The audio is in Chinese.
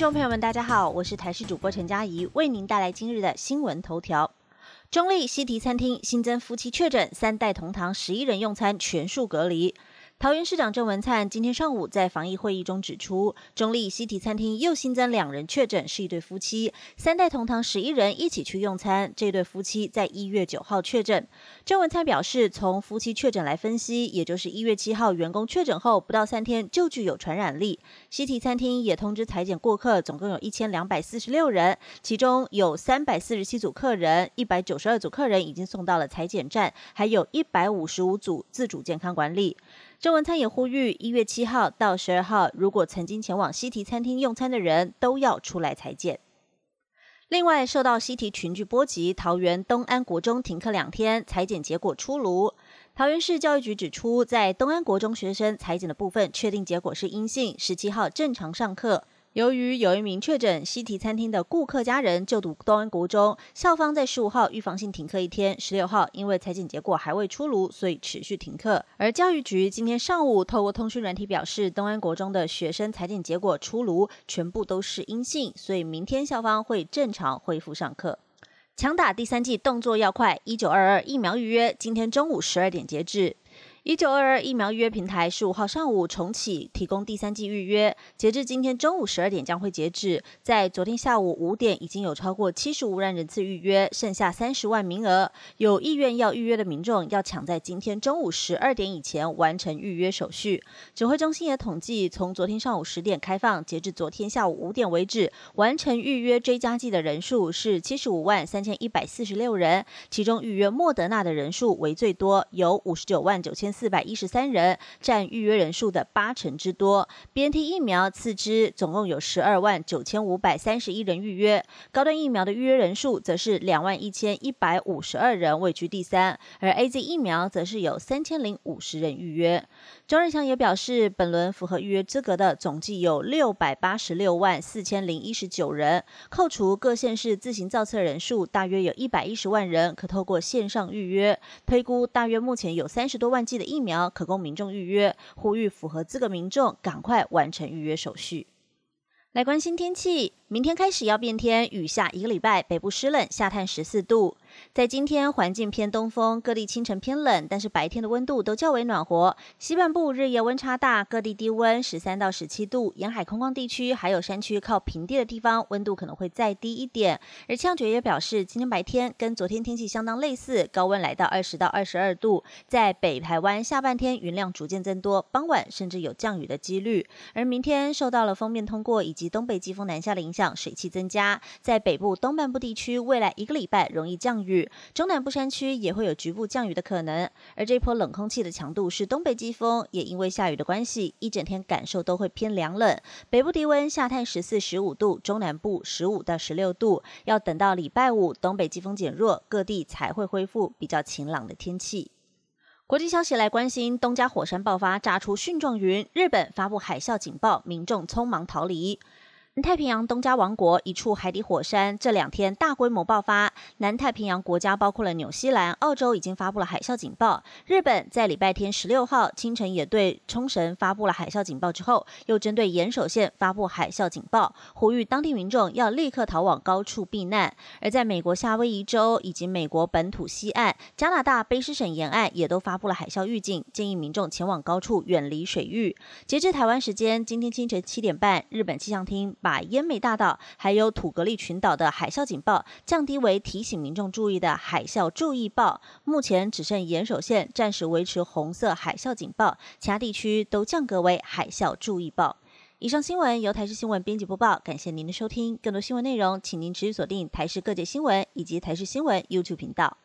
众朋友们，大家好，我是台视主播陈佳怡，为您带来今日的新闻头条。中立西提餐厅新增夫妻确诊，三代同堂十一人用餐全数隔离。桃园市长郑文灿今天上午在防疫会议中指出，中立西提餐厅又新增两人确诊，是一对夫妻，三代同堂十一人一起去用餐。这对夫妻在一月九号确诊。郑文灿表示，从夫妻确诊来分析，也就是一月七号员工确诊后不到三天就具有传染力。西提餐厅也通知裁剪过客，总共有一千两百四十六人，其中有三百四十七组客人，一百九十二组客人已经送到了裁剪站，还有一百五十五组自主健康管理。郑文灿也呼吁，一月七号到十二号，如果曾经前往西提餐厅用餐的人，都要出来裁剪。另外，受到西提群聚波及，桃园东安国中停课两天，裁剪结果出炉。桃园市教育局指出，在东安国中学生裁剪的部分，确定结果是阴性，十七号正常上课。由于有一名确诊西提餐厅的顾客家人就读东安国中，校方在十五号预防性停课一天，十六号因为裁剪结果还未出炉，所以持续停课。而教育局今天上午透过通讯软体表示，东安国中的学生裁剪结果出炉，全部都是阴性，所以明天校方会正常恢复上课。强打第三季动作要快，一九二二疫苗预约今天中午十二点截止。一九二二疫苗预约平台十五号上午重启提供第三季预约，截至今天中午十二点将会截止。在昨天下午五点已经有超过七十五万人次预约，剩下三十万名额。有意愿要预约的民众要抢在今天中午十二点以前完成预约手续。指挥中心也统计，从昨天上午十点开放，截至昨天下午五点为止，完成预约追加剂的人数是七十五万三千一百四十六人，其中预约莫德纳的人数为最多，有五十九万九千。四百一十三人，占预约人数的八成之多。BNT 疫苗次之，总共有十二万九千五百三十一人预约。高端疫苗的预约人数则是两万一千一百五十二人，位居第三。而 AZ 疫苗则是有三千零五十人预约。庄仁强也表示，本轮符合预约资格的总计有六百八十六万四千零一十九人，扣除各县市自行造册人数，大约有一百一十万人可透过线上预约。推估大约目前有三十多万剂。疫苗可供民众预约，呼吁符合资格民众赶快完成预约手续。来关心天气，明天开始要变天，雨下一个礼拜，北部湿冷，下探十四度。在今天，环境偏东风，各地清晨偏冷，但是白天的温度都较为暖和。西半部日夜温差大，各地低温十三到十七度，沿海空旷地区还有山区靠平地的地方，温度可能会再低一点。而气象局也表示，今天白天跟昨天天气相当类似，高温来到二十到二十二度。在北台湾下半天云量逐渐增多，傍晚甚至有降雨的几率。而明天受到了锋面通过以及东北季风南下的影响，水汽增加，在北部东半部地区未来一个礼拜容易降。雨，中南部山区也会有局部降雨的可能，而这波冷空气的强度是东北季风，也因为下雨的关系，一整天感受都会偏凉冷。北部低温下探十四、十五度，中南部十五到十六度，要等到礼拜五东北季风减弱，各地才会恢复比较晴朗的天气。国际消息来关心，东加火山爆发，炸出蕈状云，日本发布海啸警报，民众匆忙逃离。太平洋东加王国一处海底火山这两天大规模爆发，南太平洋国家包括了纽西兰、澳洲已经发布了海啸警报。日本在礼拜天十六号清晨也对冲绳发布了海啸警报之后，又针对岩手县发布海啸警报，呼吁当地民众要立刻逃往高处避难。而在美国夏威夷州以及美国本土西岸、加拿大卑诗省沿岸也都发布了海啸预警，建议民众前往高处远离水域。截至台湾时间今天清晨七点半，日本气象厅把奄美大岛还有土格利群岛的海啸警报降低为提醒民众注意的海啸注意报，目前只剩岩手县暂时维持红色海啸警报，其他地区都降格为海啸注意报。以上新闻由台视新闻编辑播报，感谢您的收听。更多新闻内容，请您持续锁定台视各界新闻以及台视新闻 YouTube 频道。